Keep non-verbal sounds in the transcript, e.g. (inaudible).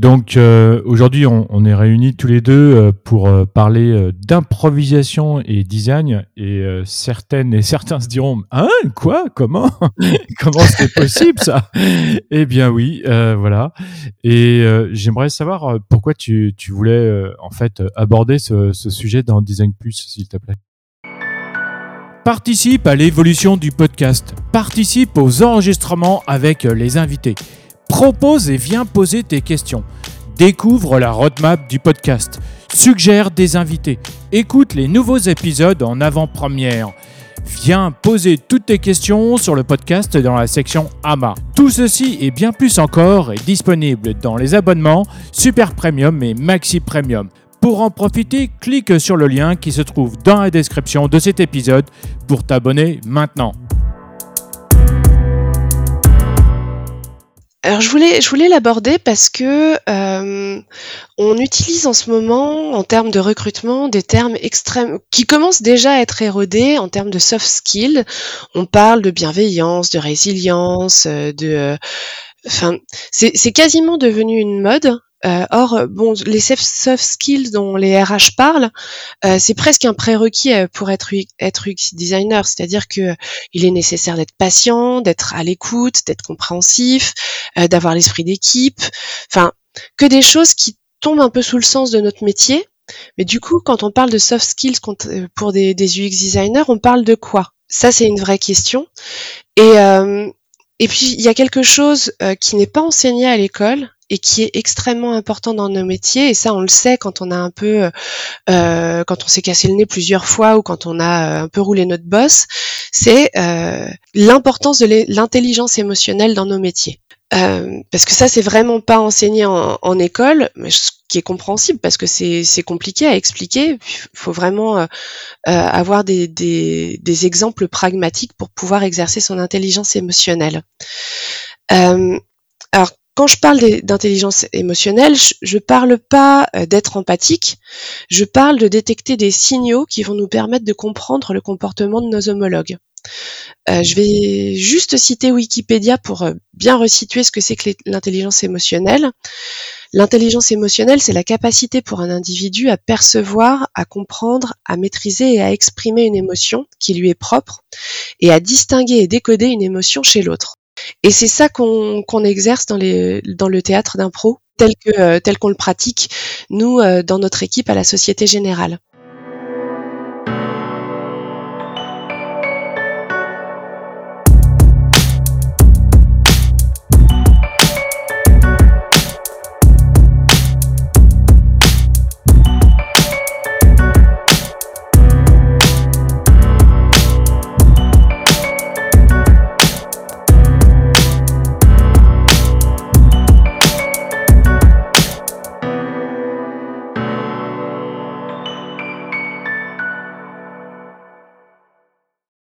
Donc euh, aujourd'hui, on, est réunis tous les deux euh, pour euh, parler d'improvisation et design. Et certaines et (laughs) certains se diront Hein Quoi? Comment? (laughs) Comment c'est possible ça? Eh bien oui, voilà. Et j'aimerais savoir pourquoi tu, tu voulais en fait aborder ce, ce sujet dans Design Plus, s'il te plaît. Participe à l'évolution du podcast. Participe aux enregistrements avec les invités. Propose et viens poser tes questions. Découvre la roadmap du podcast. Suggère des invités. Écoute les nouveaux épisodes en avant-première. Viens poser toutes tes questions sur le podcast dans la section AMA. Tout ceci et bien plus encore est disponible dans les abonnements Super Premium et Maxi Premium. Pour en profiter, clique sur le lien qui se trouve dans la description de cet épisode pour t'abonner maintenant. Alors je voulais, je voulais l'aborder parce que euh, on utilise en ce moment, en termes de recrutement, des termes extrêmes qui commencent déjà à être érodés en termes de soft skills. On parle de bienveillance, de résilience, euh, de, euh, enfin, c'est quasiment devenu une mode euh, or, bon, les soft skills dont les RH parlent, euh, c'est presque un prérequis euh, pour être, être UX designer, c'est-à-dire que il est nécessaire d'être patient, d'être à l'écoute, d'être compréhensif, d'avoir l'esprit d'équipe, enfin, que des choses qui tombent un peu sous le sens de notre métier. Mais du coup, quand on parle de soft skills pour des, des UX designers, on parle de quoi? Ça, c'est une vraie question. Et, et puis, il y a quelque chose qui n'est pas enseigné à l'école et qui est extrêmement important dans nos métiers. Et ça, on le sait quand on a un peu, euh, euh quand on s'est cassé le nez plusieurs fois ou quand on a euh, un peu roulé notre boss, c'est euh, l'importance de l'intelligence émotionnelle dans nos métiers. Euh, parce que ça, c'est vraiment pas enseigné en, école, mais ce qui est compréhensible parce que c'est compliqué à expliquer. Il faut vraiment euh, avoir des, des, des, exemples pragmatiques pour pouvoir exercer son intelligence émotionnelle. Euh, alors, quand je parle d'intelligence émotionnelle, je ne parle pas euh, d'être empathique, je parle de détecter des signaux qui vont nous permettre de comprendre le comportement de nos homologues. Euh, je vais juste citer Wikipédia pour euh, bien resituer ce que c'est que l'intelligence émotionnelle. L'intelligence émotionnelle, c'est la capacité pour un individu à percevoir, à comprendre, à maîtriser et à exprimer une émotion qui lui est propre et à distinguer et décoder une émotion chez l'autre. Et c'est ça qu'on exerce dans, les, dans le théâtre d'impro, tel que euh, tel qu'on le pratique nous euh, dans notre équipe à la Société Générale.